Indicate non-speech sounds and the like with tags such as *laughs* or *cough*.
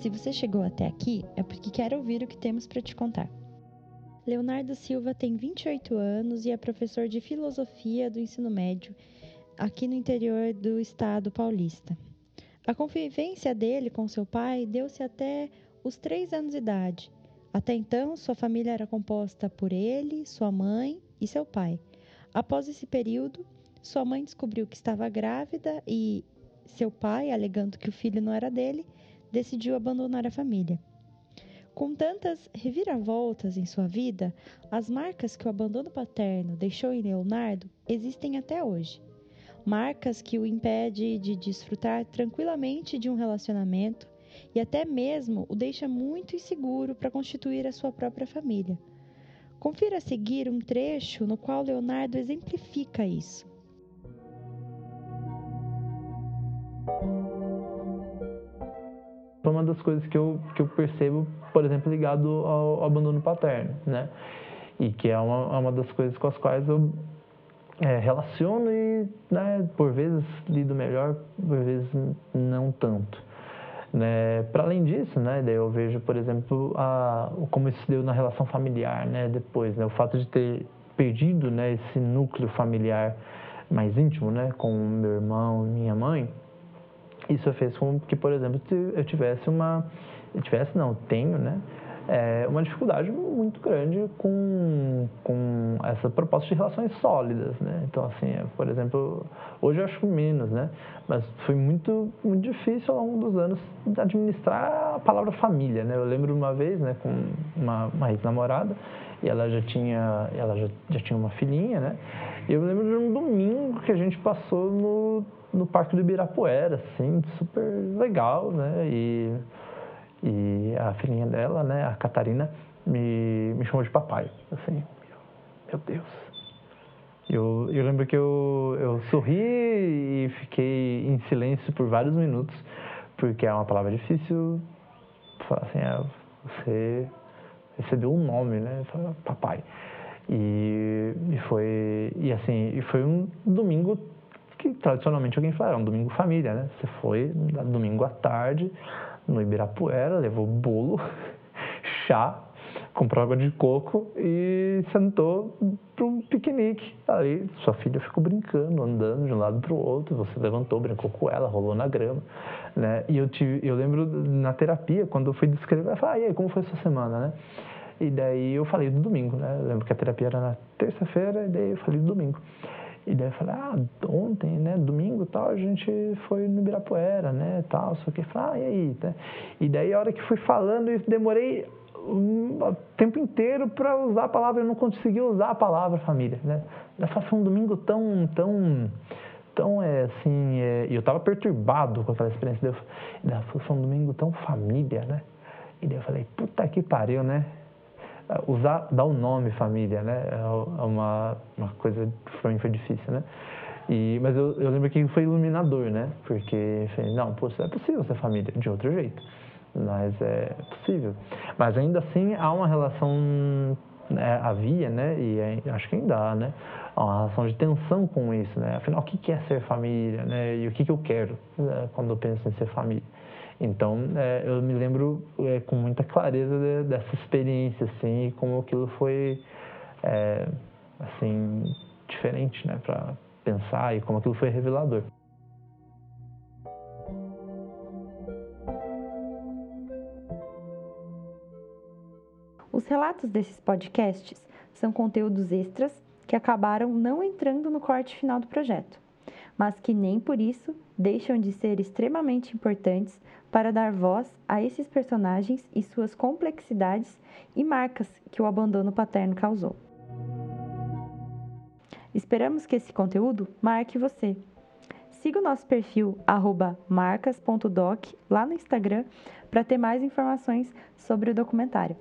Se você chegou até aqui, é porque quer ouvir o que temos para te contar. Leonardo Silva tem 28 anos e é professor de filosofia do ensino médio aqui no interior do estado paulista. A convivência dele com seu pai deu-se até os três anos de idade. Até então, sua família era composta por ele, sua mãe e seu pai. Após esse período, sua mãe descobriu que estava grávida e seu pai, alegando que o filho não era dele, decidiu abandonar a família. Com tantas reviravoltas em sua vida, as marcas que o abandono paterno deixou em Leonardo existem até hoje. Marcas que o impedem de desfrutar tranquilamente de um relacionamento e até mesmo o deixa muito inseguro para constituir a sua própria família. Confira a seguir um trecho no qual Leonardo exemplifica isso. Foi uma das coisas que eu, que eu percebo, por exemplo, ligado ao, ao abandono paterno, né? E que é uma, é uma das coisas com as quais eu é, relaciono e, né, por vezes, lido melhor, por vezes não tanto. Né? Para além disso, né, daí eu vejo, por exemplo, a, como isso deu na relação familiar, né, depois, né, o fato de ter perdido, né, esse núcleo familiar mais íntimo, né, com meu irmão, isso fez com que, por exemplo, eu tivesse uma, eu tivesse não, tenho, né, é, uma dificuldade muito grande com, com essa proposta de relações sólidas, né? Então, assim, é, por exemplo, hoje eu acho menos, né? Mas foi muito, muito difícil ao longo dos anos administrar a palavra família, né? Eu lembro uma vez, né, com uma, uma ex-namorada, e ela já tinha, ela já, já tinha uma filhinha, né? E eu lembro de um domingo que a gente passou no, no Parque do Ibirapuera, assim, super legal, né? E e a filhinha dela, né, a Catarina, me, me chamou de papai. Assim, meu Deus. Eu, eu lembro que eu, eu sorri e fiquei em silêncio por vários minutos, porque é uma palavra difícil. Assim, é, você recebeu um nome, né? Papai. E, e foi e assim e foi um domingo que tradicionalmente alguém fala, é um domingo família, né? Você foi domingo à tarde no Ibirapuera, levou bolo, *laughs* chá, comprou água de coco e sentou para um piquenique. Aí sua filha ficou brincando, andando de um lado para o outro, você levantou, brincou com ela, rolou na grama. Né? E eu, tive, eu lembro na terapia, quando eu fui descrever, eu falei, ah, e aí, como foi sua semana, né? E daí eu falei do domingo, né? Eu lembro que a terapia era na terça-feira, e daí eu falei do domingo. E daí eu falei, ah, ontem, né, domingo tal, a gente foi no Ibirapuera, né, tal, só que, ah, e aí, né? E daí a hora que fui falando, eu demorei o tempo inteiro para usar a palavra, eu não consegui usar a palavra família, né? Foi um domingo tão, tão, tão, é, assim, é, eu estava perturbado com aquela experiência, daí, foi um domingo tão família, né? E daí eu falei, puta que pariu, né? usar, dar o um nome família, né? É, é uma, uma coisa que para mim foi difícil, né? E, mas eu, eu lembro que foi iluminador, né? Porque, falei, não, pô, é possível ser família de outro jeito, mas é possível. Mas ainda assim há uma relação, né, havia, né? E é, acho que ainda há, né? Há uma relação de tensão com isso, né? Afinal, o que é ser família, né? E o que, eu quero né? quando eu penso em ser família? Então, é, eu me lembro é, com muita clareza de, dessa experiência, assim, e como aquilo foi, é, assim, diferente, né, para pensar e como aquilo foi revelador. Os relatos desses podcasts são conteúdos extras que acabaram não entrando no corte final do projeto mas que nem por isso deixam de ser extremamente importantes para dar voz a esses personagens e suas complexidades e marcas que o abandono paterno causou. Esperamos que esse conteúdo marque você. Siga o nosso perfil marcas.doc lá no Instagram para ter mais informações sobre o documentário.